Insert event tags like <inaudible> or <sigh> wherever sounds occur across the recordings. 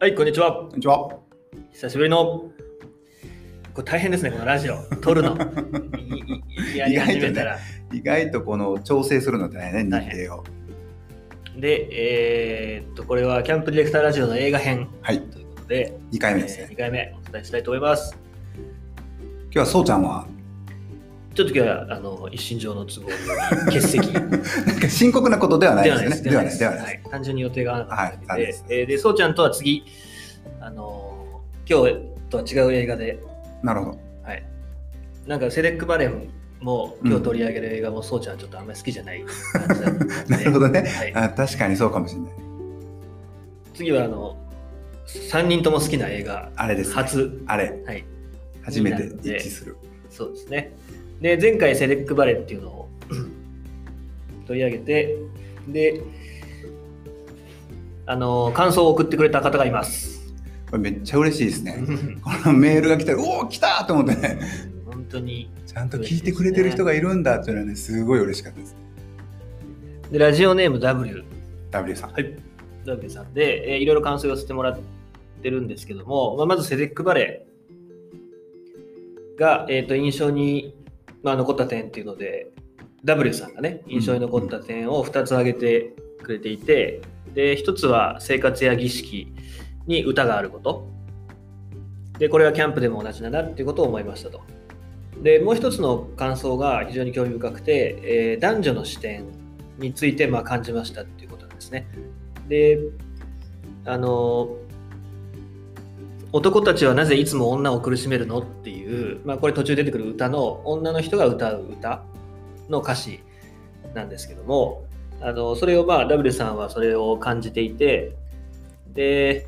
はい、こんにちは。こんにちは。久しぶりの。これ大変ですね、このラジオ。撮るの。い <laughs> いやり始めたら。意外とこの調整するのってね、日大変程を。で、えーっと、これはキャンプディレクターラジオの映画編はい、ということで、2回目ですえ2ね。回目お伝えしたいと思います。今日はそうちゃんは、っと今日はあの一身上の都合に欠席で <laughs> なんか深刻なことではないです。ね。ではない、ではな単純に予定が合わなかっただけで、はいそうえーで、そうちゃんとは次、あの今日とは違う映画で、なるほど。はい。なんかセレック・バレンも今日取り上げる映画もそうちゃんはちょっとあんまり好きじゃない感じだったので <laughs> なるほどね。はい、あ確かにそうかもしれない。次はあの3人とも好きな映画あれです、ね。初、あれ、はい、初めて一致する。そうですね。で、前回セレック・バレンっていうのを <clears throat> 取り上げて、で、あの感想を送ってくれた方がいます。これめっちゃ嬉しいですね。<laughs> このメールが来たら、おお、来たと思ってね、本当に。ちゃんと聞いてくれてる人がいるんだっていうのはね、すごい嬉しかったです。で、ラジオネーム W。W さん。はい。W さんで、えーいろいろ感想を寄せてもらってるんですけども、まあ、まずセレック・バレーが、えー、と印象に、まあ、残った点っていうので、W さんがね、印象に残った点を2つ挙げてくれていて、で、1つは生活や儀式に歌があること。で、これはキャンプでも同じだなっていうことを思いましたと。で、もう一つの感想が非常に興味深くて、えー男女の視点についてまあ感じましたっていうことなんですね。で、あの、男たちはなぜいつも女を苦しめるの？っていう、まあ、これ途中出てくる歌の女の人が歌う歌の歌詞なんですけども、あのそれをまあ W さんはそれを感じていて、で、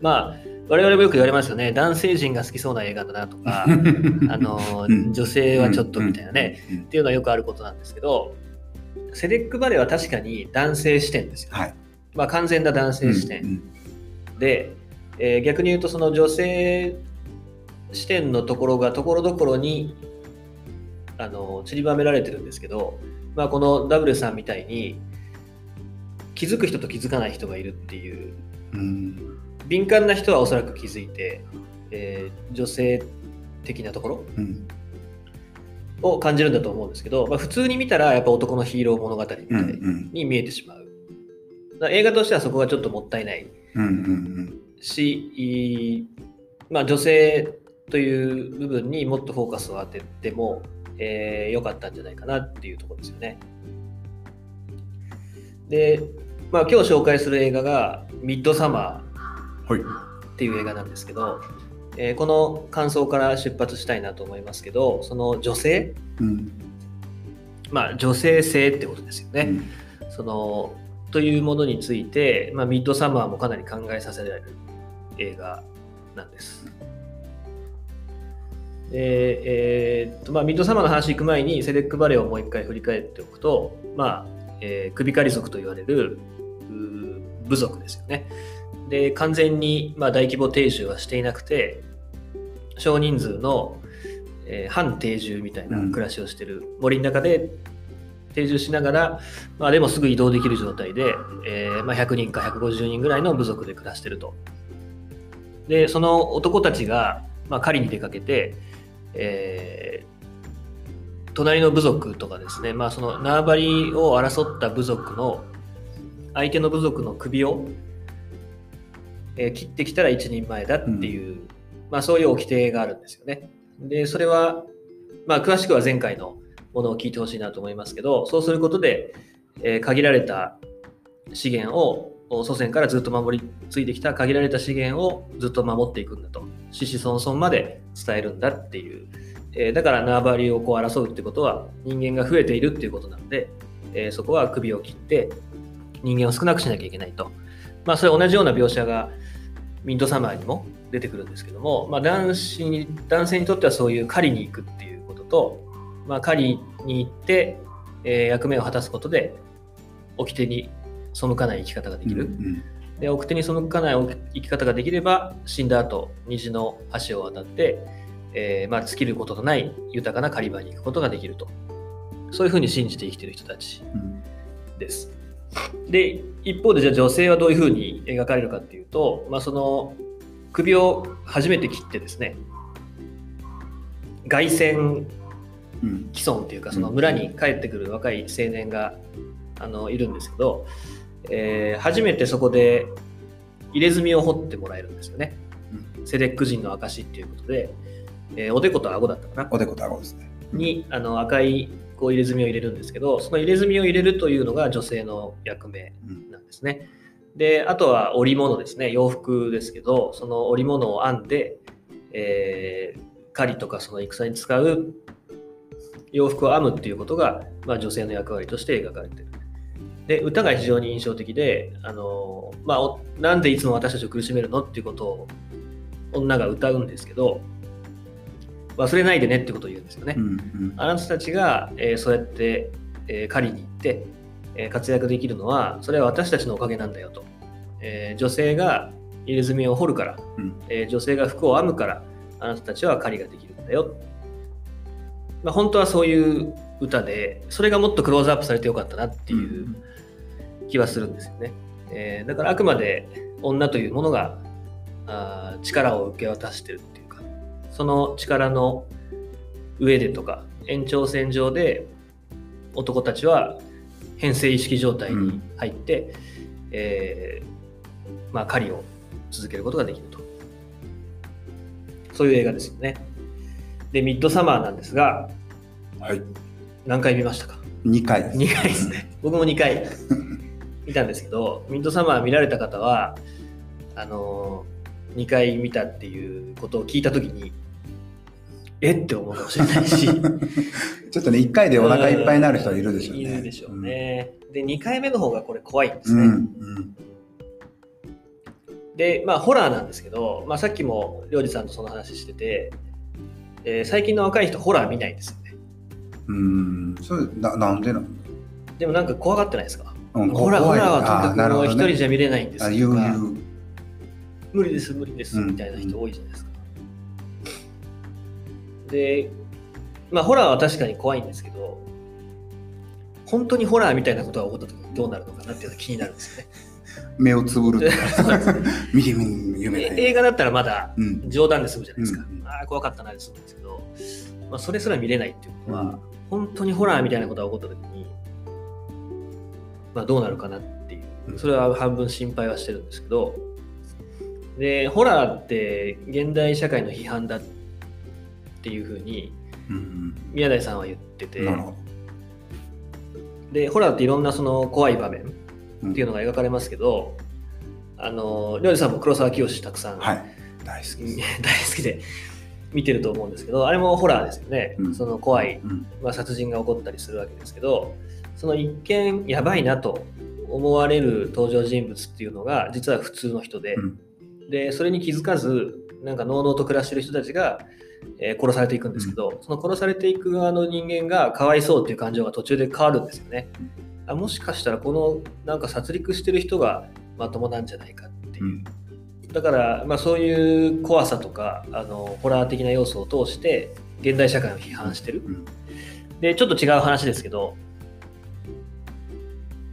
まあ、我々もよく言われますよね、男性陣が好きそうな映画だなとか、<laughs> あのうん女性はちょっとみたいなね、っていうのはよくあることなんですけど、セレック・バレーは確かに男性視点ですよ。はい。まあ、完全な男性視点。うんで、えー逆に言うとその女性視点のところがところどころにあの散りばめられてるんですけど、まあ、この W さんみたいに気づく人と気づかない人がいるっていう。うん。敏感な人はおそらく気づいて、えー女性的なところうん。を感じるんだと思うんですけど、まあ、普通に見たらやっぱ男のヒーロー物語みたいうんうんに見えてしまう。だから映画としてはそこがちょっともったいない。うんうんし、いいまあ、女性という部分にもっとフォーカスを当てても、えー良かったんじゃないかなっていうところですよね。で、まあ、今日紹介する映画が「ミッドサマはい。ー」っていう映画なんですけど、えーこの感想から出発したいなと思いますけどその女性うんまあ女性性ってことですよね。うんそのというものについて、まあ、ミッドサマーもかなり考えさせられる映画なんです。でえーっとまあ、ミッドサマーの話行く前にセレック・バレーをもう一回振り返っておくと、まあえー首狩り族と言われる部族ですよね。で完全に、まあ、大規模定住はしていなくて少人数の、えー半定住みたいな暮らしをしている森の中で定住しながら、まあ、でもすぐ移動できる状態で、えーまあ、100人か150人ぐらいの部族で暮らしてると。で、その男たちが、まあ、狩りに出かけて、えー隣の部族とかですね、まあ、その縄張りを争った部族の相手の部族の首を、えー切ってきたら一人前だっていう、まあ、そういう掟があるんですよね。で、それは、まあ、詳しくは前回のものを聞いてほしいなと思いますけど、そうすることで、えー限られた資源をお祖先からずっと守り継いできた限られた資源をずっと守っていくんだと、子々孫々まで伝えるんだっていう、えーだから縄張りをこう争うってことは人間が増えているっていうことなので、えーそこは首を切って人間を少なくしなきゃいけないと。まあ、それ同じような描写がミントサマーにも出てくるんですけども、まあ、男子に男性にとってはそういう狩りに行くっていうことと、まあ、狩りに行って、えー役目を果たすことで掟に背かない生き方ができる、うんで掟に背かない生き方ができれば死んだ後虹の橋を渡って、えーまあ、尽きることのない豊かな狩り場に行くことができると。そういうふうに信じて生きている人たちうんです。で一方でじゃあ女性はどういうふうに描かれるかっていうと、まあ、その首を初めて切ってですね凱旋うん。既存っていうかその村に帰ってくる若い青年があのいるんですけど、えー初めてそこで入れ墨を掘ってもらえるんですよね、セレック人の証っていうことで、えーおでこと顎だったかなおでこと顎ですね。にあの赤いこう入れ墨を入れるんですけどその入れ墨を入れるというのが女性の役目うんなんですね。であとは織物ですね洋服ですけどその織物を編んで、えー狩りとかその戦に使う洋服を編むっていうことが、まあ、女性の役割として描かれてる。で歌が非常に印象的で、あのまあ、おなんでいつも私たちを苦しめるのっていうことを女が歌うんですけど忘れないでねってことを言うんですよね。うんうんあなたたちが、えーそうやって、えー狩りに行って、えー活躍できるのは、それは私たちのおかげなんだよと。えー女性が入れ墨を掘るから、うんえー女性が服を編むから、あなたたちは狩りができるんだよ。まあ、本当はそういう歌で、それがもっとクローズアップされてよかったなっていう気はするんですよね。えーだからあくまで女というものがあー力を受け渡してるっていうか、その力の上でとか延長線上で男たちは編成意識状態に入って、えーまあ、狩りを続けることができると。そういう映画ですよね。で、ミッドサマーなんですが、はい。何回見ましたか？2回です。2回ですね。<laughs> 僕も2回見たんですけど、ミッドサマー見られた方は、あのー、2回見たっていうことを聞いたときに、えって思うかもしれないし、<laughs> ちょっとね、1回でお腹いっぱいになる人はいるでしょうね。いるでしょうね。で、2回目の方がこれ怖いんですうん。うね。ん。うんで、まあ、ホラーなんですけど、まあ、さっきもりょうじさんとその話してて、えー最近の若い人、ホラー見ないんですよね。うん。それななんでなの？でもなんか怖がってないですか、うんホラーホはとにかくなるほどね一人じゃ見れないんですあ、とか言う言う。無理です、無理ですうんみたいな人多いじゃないですか。で、まあ、ホラーは確かに怖いんですけど、本当にホラーみたいなことが起こった時にどうなるのかなっていうのが気になるんですよね。目をつぶるとか。<laughs> 見てみる夢えない。映画だったらまだうん。冗談で済むじゃないですか。うんああ、怖かったなで済むんですけど、まあ、それすら見れないっていうことは、うん本当にホラーみたいなことが起こった時に、まあ、どうなるかなっていうう、んそれは半分心配はしてるんですけど、で、ホラーって現代社会の批判だっていうふうにうん宮台さんは言ってて。でホラーっていろんなその怖い場面うんっていうのが描かれますけど、あのりょうじさんも黒沢清たくさん、はい。大好き。<laughs> 大好きで見てると思うんですけどあれもホラーですよね、うんその怖い、うん。まあ、殺人が起こったりするわけですけどその一見やばいなと思われる登場人物っていうのが実は普通の人で、うんでそれに気づかずなんかのうのうと暮らしてる人たちが、えー殺されていくんですけど、その殺されていく側の人間がかわいそうっていう感情が途中で変わるんですよね。あもしかしたらこのなんか殺戮してる人がまともなんじゃないかっていうう。ん。だから、まあ、そういう怖さとかあのホラー的な要素を通して現代社会を批判してる。うんでちょっと違う話ですけど、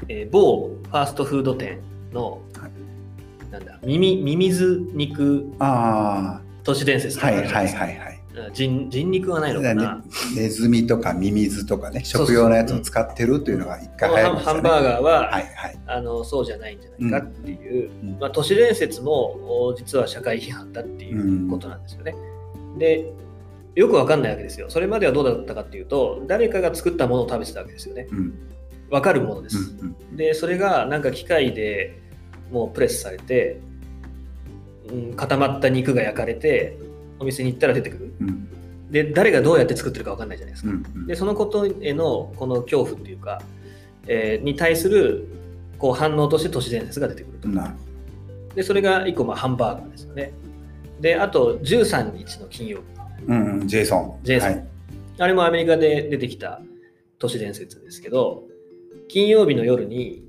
えー某ファーストフード店の、はいなんだミミミミズ肉あ都市伝説あ、とかはいはいはいはい。うん人人肉はないのかな、ねネズミとかミミズとかね、食用のやつを使ってるっていうのが一回流行りましたね。ハンバーガーは、はいはい。あのそうじゃないんじゃないかっていう、うんまあ、都市伝説もお実は社会批判だっていうことなんですよね。でよくわかんないわけですよ。それまではどうだったかっていうと誰かが作ったものを食べてたわけですよね。うん。わかるものでうす。んでそれがなんか機械でもうプレスされて、うん、固まった肉が焼かれてお店に行ったら出てくる。うんうんで誰がどうやって作ってるかわかんないじゃないですか。うんうんでそのことへのこの恐怖っていうか、えーに対するこう反応として都市伝説が出てくると。なるでそれが一個まあハンバーガーですよね。であと13日の金曜日。うんうん、ジェイソン。ジェイソンはいあれもアメリカで出てきた都市伝説ですけど、金曜日の夜に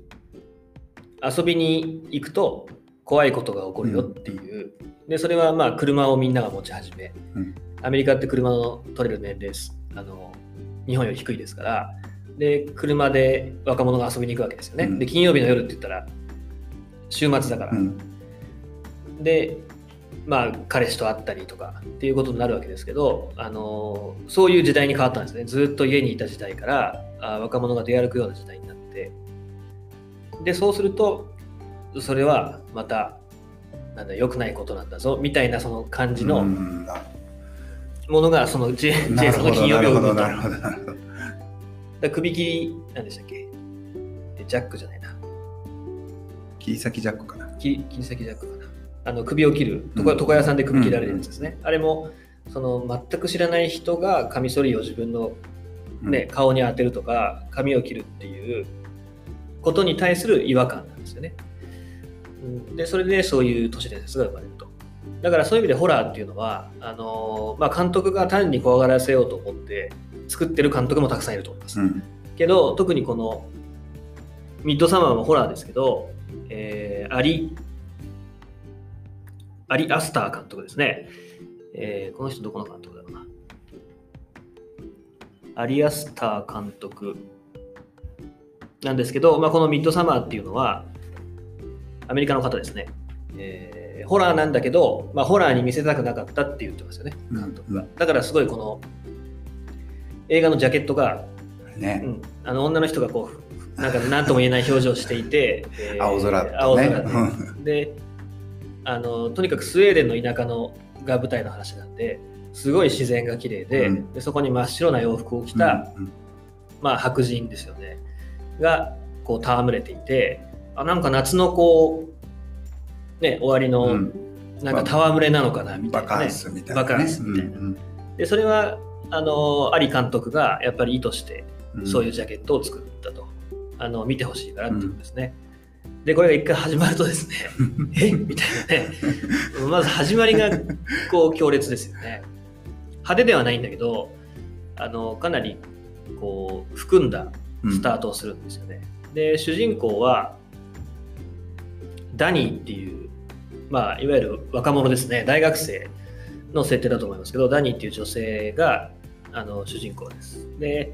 遊びに行くと怖いことが起こるよっていう、でそれはまあ車をみんなが持ち始め、うん。アメリカって車の取れる年齢ですあの日本より低いですから。で車で若者が遊びに行くわけですよね、うん。で金曜日の夜って言ったら週末だから、うん。でまあ彼氏と会ったりとかっていうことになるわけですけど、あのそういう時代に変わったんですね。ずっと家にいた時代からあ若者が出歩くような時代になって。でそうするとそれはまたなんだ良くないことなんだぞみたいなその感じうのものがその J <laughs> その金曜日を生むとなるほどなるほどなるほど。だ首切りなんでしたっけ？でジャックじゃないな。切り裂きジャックかな。切り裂きジャックかな。あの首を切る。床うん。床屋さんで首切られるやつですね、あれもその全く知らない人がカミソリを自分の、ね顔に当てるとか髪を切るっていうことに対する違和感なんですよね。うんでそれでそういう都市伝説が生まれると。だからそういう意味でホラーっていうのはあのーまあ、監督が単に怖がらせようと思って作ってる監督もたくさんいると思います、うん。けど特にこのミッドサマーもホラーですけど、えーアリアリ・アスター監督ですね、えーこの人どこの監督だろうな。アリ・アスター監督なんですけど、まあ、このミッドサマーっていうのはアメリカの方ですね、えーホラーなんだけど、まあ、ホラーに見せたくなかったって言ってますよね。監督が、うん。だからすごいこの映画のジャケットがね。うん、あの女の人がこうなんか何とも言えない表情をしていて、<laughs> えー青空とね。青空でうんであのとにかくスウェーデンの田舎のが舞台の話なんですごい自然が綺麗で,、うん。でそこに真っ白な洋服を着た、うん。まあ、白人ですよね。がこう戯れていてあなんか夏のこう、ね、終わりうのん。なんか戯れなのかなみたいな、ね。バカンスみたいなね。バカンスみたいな。うんでそれはあのアリ監督がやっぱり意図してうん。そういうジャケットを作ったと。あの見てほしいからっていうんですね。で、これが一回始まるとですね、<laughs> え？みたいなね、まず始まりがこう強烈ですよね。派手ではないんだけど、あのかなりこう含んだスタートをするんですよね。で、主人公はダニーっていう、まあ、いわゆる若者ですね、大学生の設定だと思いますけど、ダニーっていう女性があの主人公です。で、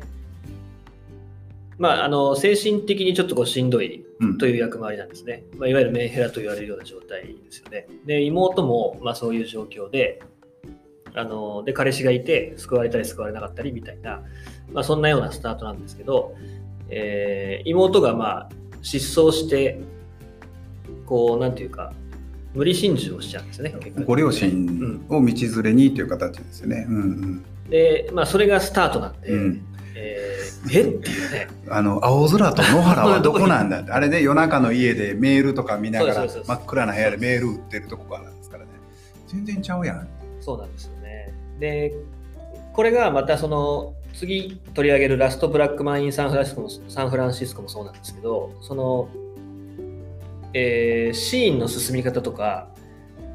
まあ、あの精神的にちょっとこうしんどいうんという役回りなんですね。まあ、いわゆるメンヘラと言われるような状態ですよね。で、妹もまあそういう状況で、あので彼氏がいて救われたり救われなかったりみたいな、まあ、そんなようなスタートなんですけど、えー妹がまあ失踪して、こう、なんていうか、無理心中をしちゃうんですね。ご両親を道連れにという形ですよね。うん。で、まあ、それがスタートなんで、うん。うんえーえ？っていうね、<laughs> あの青空と野原はどこなんだって。<laughs> あれね夜中の家でメールとか見ながら真っ暗な部屋でメール打ってるとこからですからね。全然ちゃうやん。そうなんですよね。で、これがまたその次取り上げるラストブラックマン・イン・サンフランシスコもサンフランシスコもそうなんですけど、その、えーシーンの進み方とか、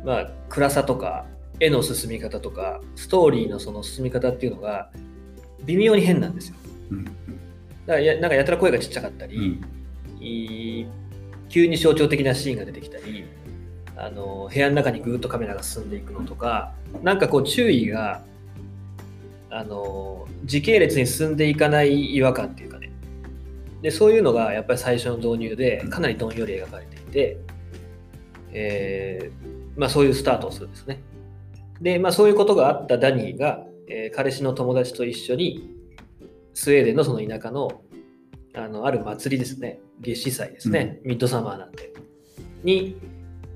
まあ、暗さとか、絵の進み方とか、ストーリーのその進み方っていうのが微妙に変なんですよ。うん。だからやなんかやたら声がちっちゃかったり、うん。急に象徴的なシーンが出てきたりあの部屋の中にぐーっとカメラが進んでいくのとかなんかこう注意があの時系列に進んでいかない違和感っていうかね。でそういうのがやっぱり最初の導入でかなりどんより描かれていて、えーまあ、そういうスタートをするんですね。で、まあ、そういうことがあったダニーが、えー彼氏の友達と一緒にスウェーデンのその田舎のあのある祭りですね、夏至祭ですね、ミッドサマーなんで、に、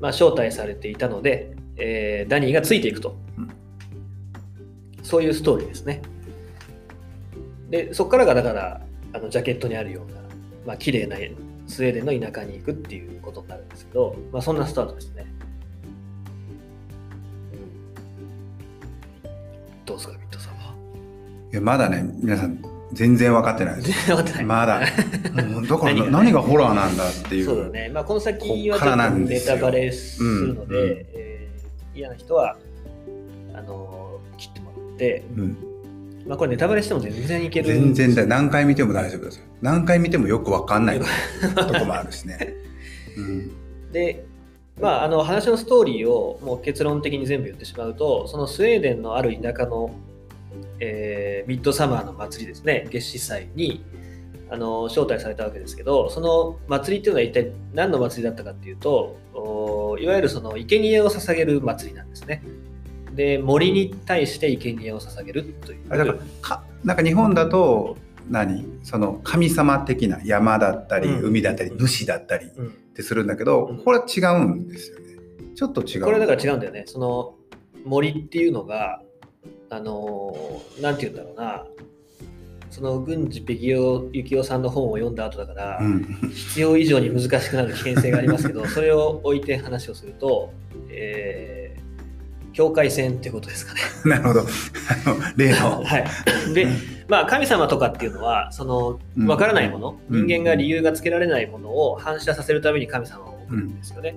まあ、招待されていたので、えーダニーがついていくと、うん。そういうストーリーですね。で、そこからがだから、あのジャケットにあるような、まあ綺麗なスウェーデンの田舎に行くっていうことになるんですけど、まあ、そんなスタートですね。うんどうですか、ミッドサマー。いやまだね皆さん全然分かってないです。全然わかってない。まだ <laughs> うんだから何何がホラーなんだっていう。そうだね。まあ、この先はちょっとネタバレするので、うんうんえー嫌な人は、あのー切ってもらって、うんまあ、これネタバレしても全然いける。全然だ何回見ても大丈夫ですよ。何回見てもよく分かんない <laughs> とこもあるしね。うんで、まあ、あの話のストーリーをもう結論的に全部言ってしまうと、そのスウェーデンのある田舎の、えーミッドサマーの祭りですね、月始祭に、あの招待されたわけですけどその祭りっていうのは一体何の祭りだったかっていうとおいわゆるその生贄を捧げる祭りなんですね。で森に対して生贄を捧げるという。あだからかなんか日本だと何？その神様的な山だったり、うん。海だったり主だったりっうん。てするんだけど、うん。これは違うんですよね。ちょっと違う。これだから違うんだよね。その森っていうのが、あのーなんて言うんだろうな、その郡司ペギオ幸雄さんの本を読んだ後だから、うん、必要以上に難しくなる危険性がありますけど、<laughs> それを置いて話をすると、えー境界線ってことですかね。<laughs> なるほどあの例の、<laughs> はい。で、まあ、神様とかっていうのは、その、うんわからないもの、うん人間が理由がつけられないものを反射させるために神様を送るんですよね。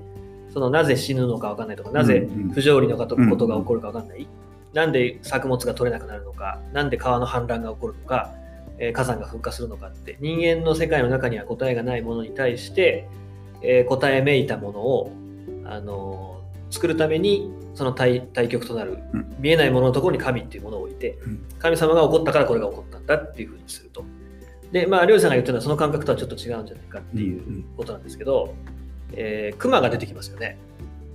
その、なぜ死ぬのかわかんないとか、なぜうんうん不条理のことことが起こるかわかんない。なんで作物が取れなくなるのか、なんで川の氾濫が起こるのか、えー火山が噴火するのかって、人間の世界の中には答えがないものに対して、えー答えめいたものを、あのー作るために、その対対極となる、うん見えないもののところに神っていうものを置いて、うん神様が起こったからこれが起こったんだっていうふうにすると。で、まあ、りょうさんが言ってるのはその感覚とはちょっと違うんじゃないかっていうことなんですけど、えー熊が出てきますよね。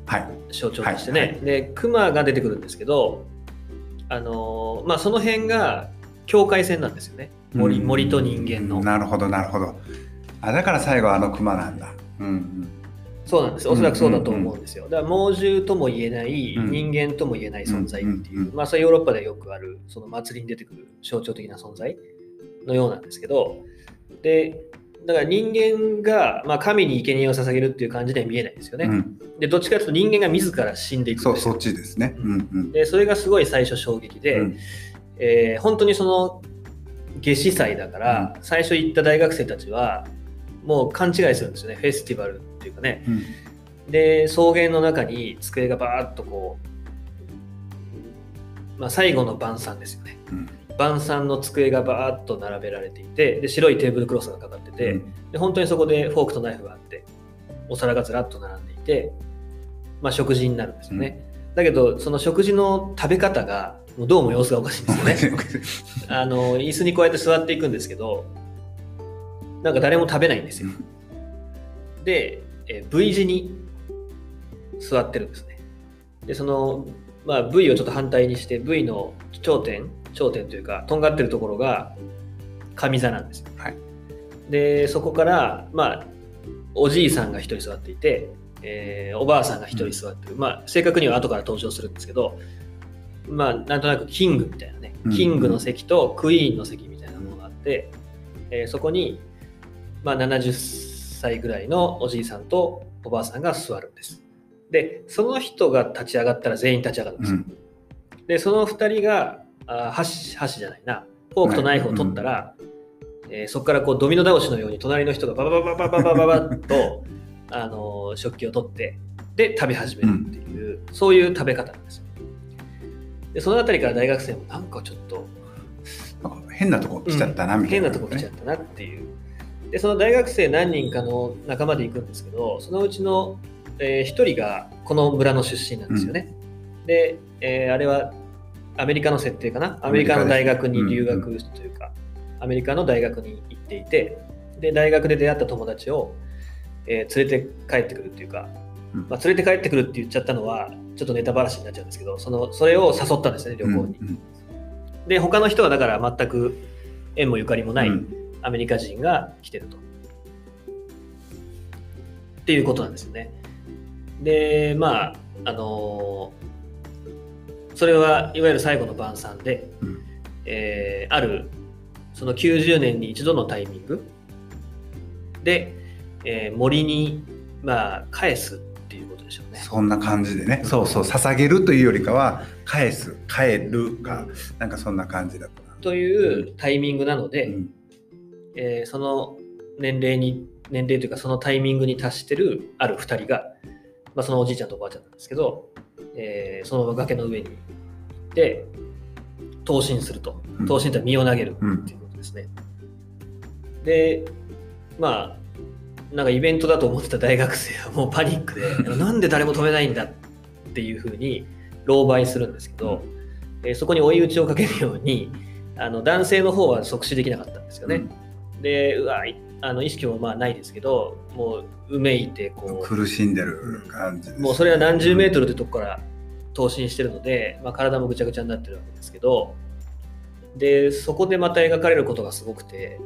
はい象徴としてね。はいはで、熊が出てくるんですけど、あのーまあ、その辺が境界線なんですよね。森,、うん森と人間の。なるほどなるほどあだから最後あの熊なんだうんうんそうなんです。おそらくそうだと思うんですよ。だから猛獣とも言えない、うん。人間とも言えない存在っていう、まあ、それヨーロッパでよくある、その祭りに出てくる象徴的な存在のようなんですけど、で、だから人間が、まあ、神に生贄を捧げるっていう感じでは見えないですよね。うん。で、どっちかというと人間が自ら死んでいくそうそっちですね。うんうん。で、それがすごい最初衝撃で、うん。えー本当にその夏至祭だから、最初行った大学生たちはもう勘違いするんですよね。フェスティバルっていうかね。うん。で草原の中に机がバーッとこう、まあ、最後の晩餐ですよね。うん。晩餐の机がバーッと並べられていてで白いテーブルクロスがかかってて、うん。で本当にそこでフォークとナイフがあってお皿がずらっと並んでいて、まあ、食事になるんですよね、だけどその食事の食べ方がもうどうも様子がおかしいんですよね。<laughs> あの椅子にこうやって座っていくんですけどなんか誰も食べないんですよ。で、えー V 字に座ってるんですね。でその、まあ、V をちょっと反対にして V の頂点頂点というかとんがってるところが上座なんですよ、はい。でそこからまあおじいさんが一人座っていて、えーおばあさんが一人座ってる、まあ正確には後から登場するんですけどまあなんとなくキングみたいなね。うん。キングの席とクイーンの席みたいなものがあって、えーそこに、まあ、70歳ぐらいのおじいさんとおばあさんが座るんです。で、その人が立ち上がったら全員立ち上がるんですよ。で、その2人があ箸、箸じゃないな、フォークとナイフを取ったら、えーそこからこうドミノ倒しのように隣の人がバババババババババッと、あのー食器を取って、で、食べ始めるっていう、そういう食べ方なんですよ。で、そのあたりから大学生もなんかちょっと、変なとこ来ちゃったなみたいな、変なとこ来ちゃったなっていう。で、その大学生何人かの仲間で行くんですけど、そのうちの、えー一人がこの村の出身なんですよね。で、えーあれはアメリカの設定かな？アメリカの大学に留学というか、アメリカの大学に行っていて、で、大学で出会った友達を、えー連れて帰ってくるっていうか、うん。まあ、連れて帰ってくるって言っちゃったのは、ちょっとネタばらしになっちゃうんですけど、そのそれを誘ったんですね、旅行に。うん。で、他の人はだから全く縁もゆかりもないうんアメリカ人が来てると。っていうことなんですよね。で、まあ、あのーそれはいわゆる最後の晩餐で、うんえーあるその90年に一度のタイミングで、えー森に、まあ、返すっていうことでしょうね。そんな感じでねそうそう捧げるというよりかは返す帰るかなんかそんな感じだったな、というタイミングなので、うんえーその年齢に年齢というかそのタイミングに達してるある2人が、まあ、そのおじいちゃんとおばあちゃんなんですけど、えーそのまま崖の上に行って投進すると。うん。投進とは身を投げるっていうことですね、でまあなんかイベントだと思ってた大学生はもうパニックで <laughs> なんで誰も止めないんだっていうふうに狼狽するんですけど、えーそこに追い打ちをかけるようにあの男性の方は即死できなかったんですよね、でうわいあの意識もまあないですけどもううめいてこ苦しんでる感じですうもうそれは何十メートルってとこから投進してるので、まあ、体もぐちゃぐちゃになってるわけですけどでそこでまた描かれることがすごくて、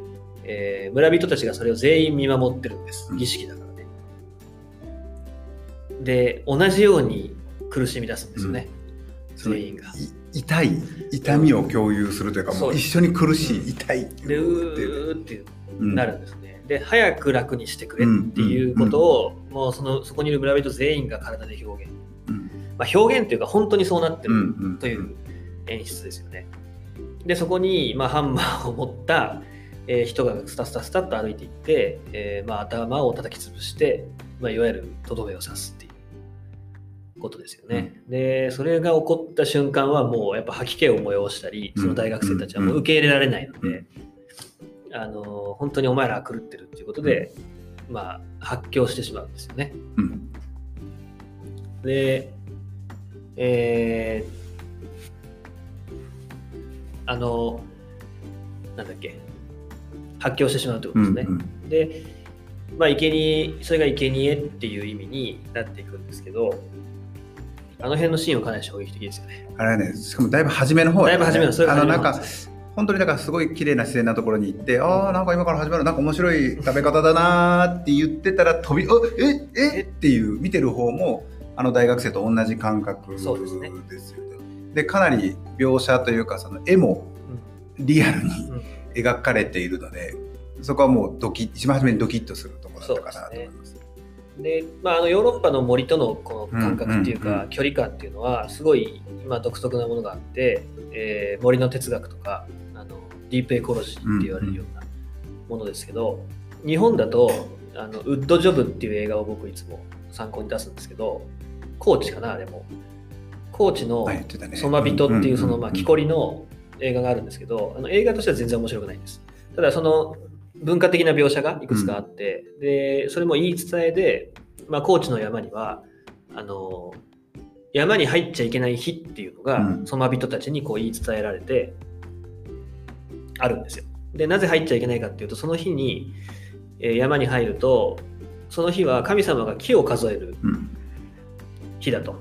えー村人たちがそれを全員見守ってるんです。うん。儀式だからね。で同じように苦しみ出すんですよね、その全員が。い痛い痛みを共有するというかそうもう一緒に苦しい痛い。でいううーってう。ん。なるんですね、で早く楽にしてくれっていうことを、もうそのそこにいる村人全員が体で表現、うん。まあ、表現っていうか本当にそうなってうんるうん。という演出ですよね。でそこに、まあ、ハンマーを持った、えー人がスタスタスタっと歩いていって、えーまあ、頭を叩き潰して、まあ、いわゆるとどめを刺すっていうことですよね。でそれが起こった瞬間はもうやっぱ吐き気を催したりその大学生たちはもう受け入れられないので。うんあの本当にお前らは狂ってるっていうことで、まあ、発狂してしまうんですよね。うんで、えーあの、なんだっけ、発狂してしまうってことですね。うんで、まあ、生贄それが生贄っていう意味になっていくんですけど、あの辺のシーンはかなり衝撃的ですよね。あれはねしかもだいぶ初めの方だいぶ初めのそあのなんか本当にだからすごい綺麗な自然なところに行って、ああ、なんか今から始まる、なんか面白い食べ方だなーって言ってたら飛び、あええっていう、見てる方も、あの大学生と同じ感覚ですよそうですね。かなり描写というか、その絵もリアルにうん。描かれているので、そこはもうドキ一番初めにドキッとするところだったかなと思います。で、まあ、あのヨーロッパの森とのこの感覚っていうか、距離感っていうのはすごい今独特なものがあって、えー森の哲学とかあのディープエコロジーって言われるようなものですけど、日本だとあのウッドジョブっていう映画を僕いつも参考に出すんですけど高知かなあれも。高知のソマビトっていうそのまあ木こり。りの映画があるんですけどあの映画としては全然面白くないんです。ただその文化的な描写がいくつかあって、でそれも言い伝えで、まあ、高知の山にはあの山に入っちゃいけない日っていうのが、うん。ソマビトたちにこう言い伝えられてあるんですよ。でなぜ入っちゃいけないかっていうとその日に、えー山に入るとその日は神様が木を数えるうん。日だと。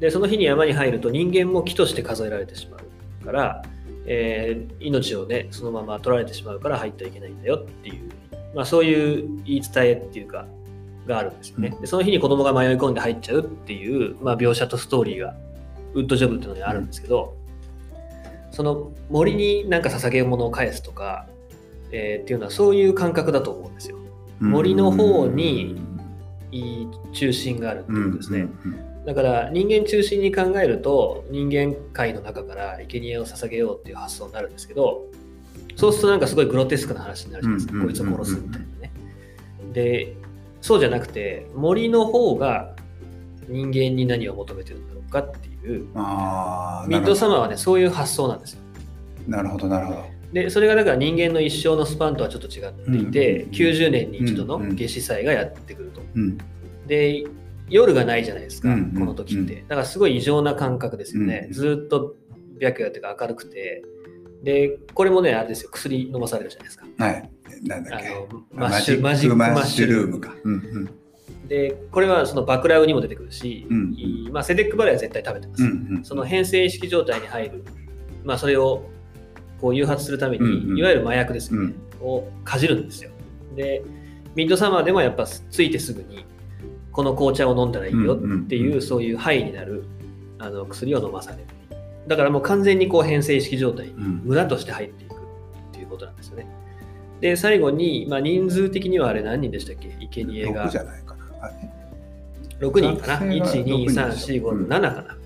で、その日に山に入ると人間も木として数えられてしまうから、えー命をね、そのまま取られてしまうから入ってはいけないんだよっていう、まあそういう言い伝えっていうか、があるんですよね。でその日に子供が迷い込んで入っちゃうっていう、まあ、描写とストーリーがウッドジョブっていうのにあるんですけど、その森になんか捧げ物を返すとか、えーっていうのはそういう感覚だと思うんですよ。森の方にいい中心があるってうんことですね。うんだから人間中心に考えると人間界の中から生贄を捧げようっていう発想になるんですけどそうするとなんかすごいグロテスクな話になるじゃないですか、うんこいつを殺すみたいなね。でそうじゃなくて森の方が人間に何を求めてるんだろうかっていうあーミッドサマーはねそういう発想なんですよ。なるほどなるほどでそれがだから人間の一生のスパンとはちょっと違っていて、うん90年に一度のうん夏至祭がやってくると。うんで夜がないじゃないですか、うんこの時って。だからすごい異常な感覚ですよね。うんずーっと白夜というか明るくて。で、これもね、あれですよ、薬飲まされるじゃないですか。はい。なんだっけ。あのマッシュマジックママッシュルームか。うんうん。で、これはそのバクラウにも出てくるし、うんいまあ、セデックバレは絶対食べてます。うんうん。その変性意識状態に入る、まあ、それをこう誘発するために、うんうん。いわゆる麻薬ですよね、うん。をかじるんですよ。で、ミッドサマーでもやっぱついてすぐに、この紅茶を飲んだらいいよっていう、そういうハイになるあの薬を飲まされる。だからもう完全にこう変性意識状態村として入っていくっていうことなんですよね。で、最後に、まあ、人数的にはあれ何人でしたっけ？生贄が。6じゃないかな。あれ6人かな？学生が ?1、2、3、六人で4、5、しょうん。7かな。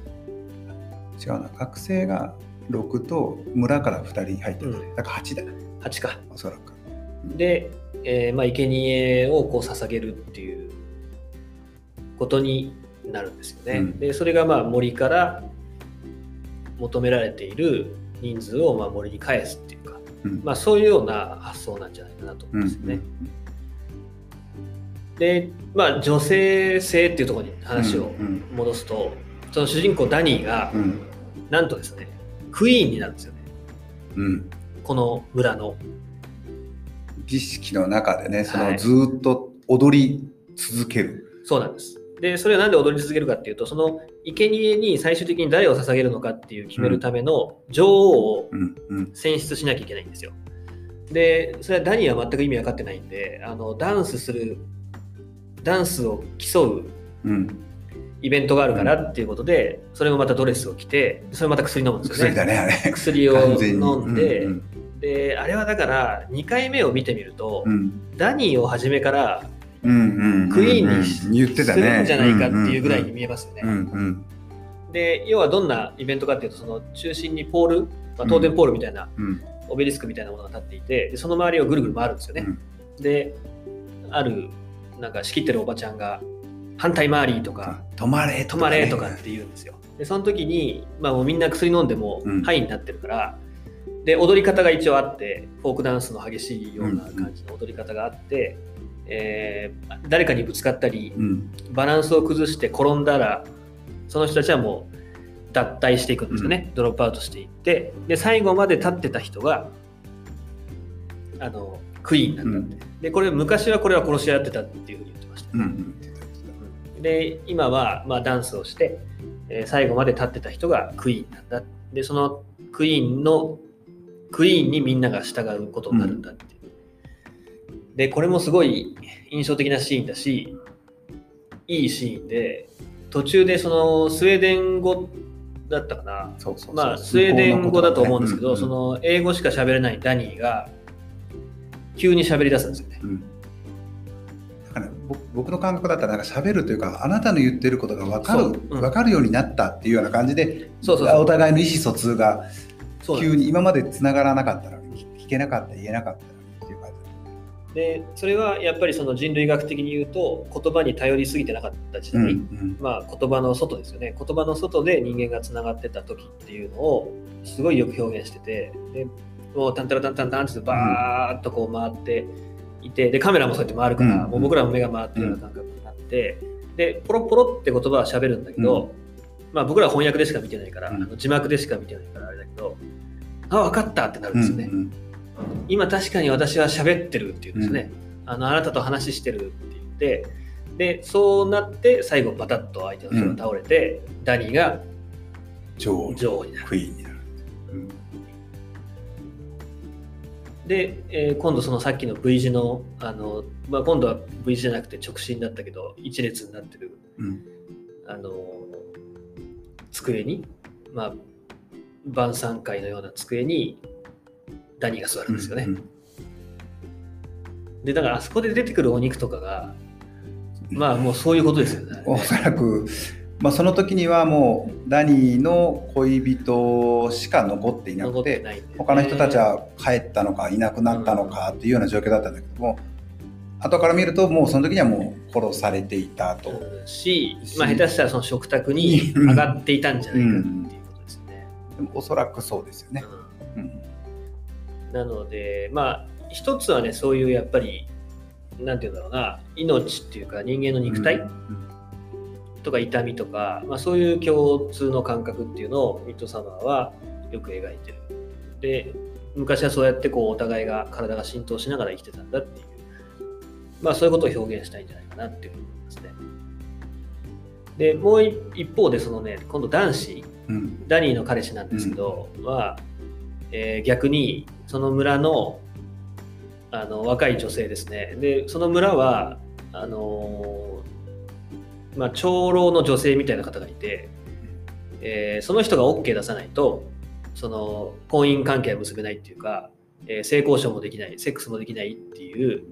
違うな。学生が6と村から2人入ってる、うん。だから8だ。ね8か。おそらく。で、えーまあ、生贄をこう捧げるっていうことになるんですよね。うん。でそれがまあ森から求められている人数をまあ森に返すっていうか、うん。まあ、そういうような発想なんじゃないかなと思うんうんですよね。で、まあ、女性性っていうところに話をうん戻すと、その主人公ダニーがうん。うんなんとですねクイーンになるんですよね。うん。この村の。儀式の中でねそはい。のずーっと踊り続ける、そうなんです。で、それはなんで踊り続けるかっていうと、その生贄に最終的に誰を捧げるのかっていう決めるための女王をうんうん。選出しなきゃいけないんですよ。で、それはダニーは全く意味分かってないんで、あのダンスする、ダンスを競ううん、イベントがあるからっていうことで、それもまたドレスを着て、それまた薬飲むんですよね。薬だねあれ。薬を飲んで、うんで、あれはだから2回目を見てみると、うん。ダニーを初めからうんうんうんクイーンにしうん。言ってたすねるんじゃないかっていうぐらいに見えますよね。うんうんで要はどんなイベントかっていうとその中心にポール、まあ、当然ポールみたいな、うん。オベリスクみたいなものが立っていてでその周りをぐるぐる回るんですよね。であるなんか仕切ってるおばちゃんが反対回りとか止まれ止まれとかって言うんですよ。でその時に、まあ、もうみんな薬飲んでもうん。ハイになってるから、で踊り方が一応あってフォークダンスの激しいような感じの踊り方があって、えー誰かにぶつかったりうん。バランスを崩して転んだらその人たちはもう脱退していくんですよね、ドロップアウトしていって。で最後まで立ってた人があのクイーンなんだって、でこれ昔はこれは殺し合ってたっていうふうに言ってました、うんうん。で今はまあダンスをして、えー最後まで立ってた人がクイーンなんだでそのクイーンのクイーンにみんなが従うことになるんだってでこれもすごい印象的なシーンだしいいシーンで途中でそのスウェーデン語だったかな？そうそうそう。まあスウェーデン語だと思うんですけど、そ向この英語しか喋れないダニーが急に喋り出すんですよね。うん。だから僕僕の感覚だったらなんか喋るというかあなたの言ってることが分かるそう。うん。分かるようになったっていうような感じでそうそうそう。お互いの意思疎通が急に今までつながらなかったのに聞けなかった言えなかったっていう感でそれはやっぱりその人類学的に言うと言葉に頼りすぎてなかった時じ、代、うんまあ、言葉の外ですよね。言葉の外で人間がつながってた時っていうのをすごいよく表現してて。でもうタンタラタンタンタンってバーッとこう回っていてでカメラもそうやって回るから、うんもう僕らも目が回ってるような感覚になってでポロポロって言葉は喋るんだけど、まあ、僕らは翻訳でしか見てないから、うん。あの字幕でしか見てないからあれだけどあ分かったってなるんですよね、うんうん今確かに私は喋ってるっていうんですね、あのあなたと話してるって言ってでそうなって最後バタッと相手の人が倒れて、ダニーが女王になる。クイーンになる、うん。で、えー今度そのさっきの V 字のあの、まあ、今度は V 字じゃなくて直進だったけど一列になってるうん。あの机に、まあ、晩餐会のような机にダニーが座るんですよね、うんでだからあそこで出てくるお肉とかがまあもうそういうことですよね。<laughs> おそらく、まあ、その時にはもうダニーの恋人しか残っていな残くて他の人たちは帰ったのかいなくなったのかっていうような状況だったんだけども、後から見るともうその時にはもう殺されていたと、うんし、まあ、下手したらその食卓に上がっていたんじゃないかっていうことですよね。でもおそらくそうですよね、うん。うんなので、まあ、一つはね、そういうやっぱり、なんていうんだろうな、命っていうか人間の肉体うんとか痛みとか、まあ、そういう共通の感覚っていうのをミッドサマーはよく描いてる。で、昔はそうやってこうお互いが体が浸透しながら生きてたんだっていう、まあそういうことを表現したいんじゃないかなっていうふうに思いますね。で、もう一方でそのね、今度男子、うんダニーの彼氏なんですけど、は、えー逆にその村のあの若い女性ですね。でその村はあのーまあ、長老の女性みたいな方がいて、えーその人が OK 出さないとその婚姻関係は結べないっていうか、えー性交渉もできないセックスもできないっていう、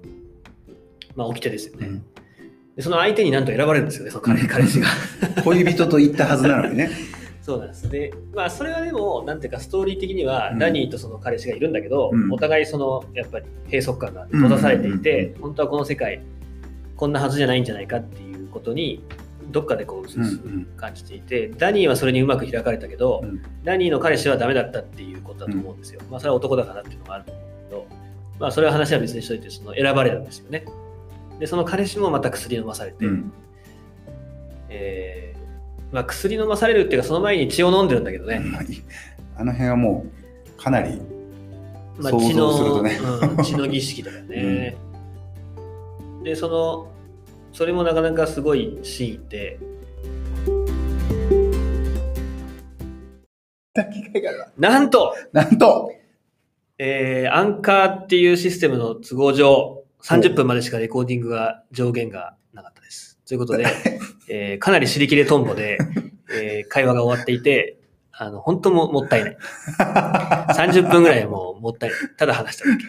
まあ、掟ですよね、うん。でその相手になんと選ばれるんですよねその彼彼氏が。恋人と言ったはずなのにね <laughs> そうなんです。で、まあ、それはでも、なんていうか、ストーリー的には、うん。ダニーとその彼氏がいるんだけど、うん。お互い、その、やっぱり、閉塞感が閉ざされていて、う本当はこの世界、こんなはずじゃないんじゃないかっていうことに、どっかでこう、うすうすうんうん。感じていて、ダニーはそれにうまく開かれたけど、うん。ダニーの彼氏はダメだったっていうことだと思うんですよ。まあ、それは男だからっていうのがあると思うんだけど、まあ、それは話は別にしといて、その選ばれるんですよね。で、その彼氏もまた薬飲まされて、うん。えーまあ、薬飲まされるっていうか、その前に血を飲んでるんだけどね。あの辺はもうかなりまあ、想血の、像するとねうん、血の儀式だよね。<laughs> で、その、それもなかなかすごいシーンで、なんと、なんと、えーアンカーっていうシステムの都合上、30分までしかレコーディングが上限がなかったです。ということで、えーかなり尻切れトンボで、えー会話が終わっていて、あの、本当ももったいない。30分ぐらいはもうもったいない。ただ話しただけ。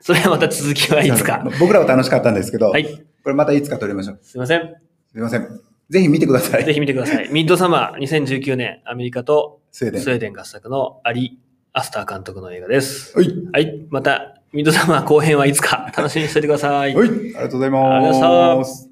それはまた続きはいつか。僕らは楽しかったんですけど、はい。これまたいつか撮りましょう。すいません。すいません。ぜひ見てください。ぜひ見てください。ミッドサマー2019年、アメリカとスウェーデン。スウェーデン合作のアリ・アスター監督の映画です。はい。はい。また、ミッドサマー後編はいつか楽しみにしておいてください。はい。ありがとうございありがとうございまます。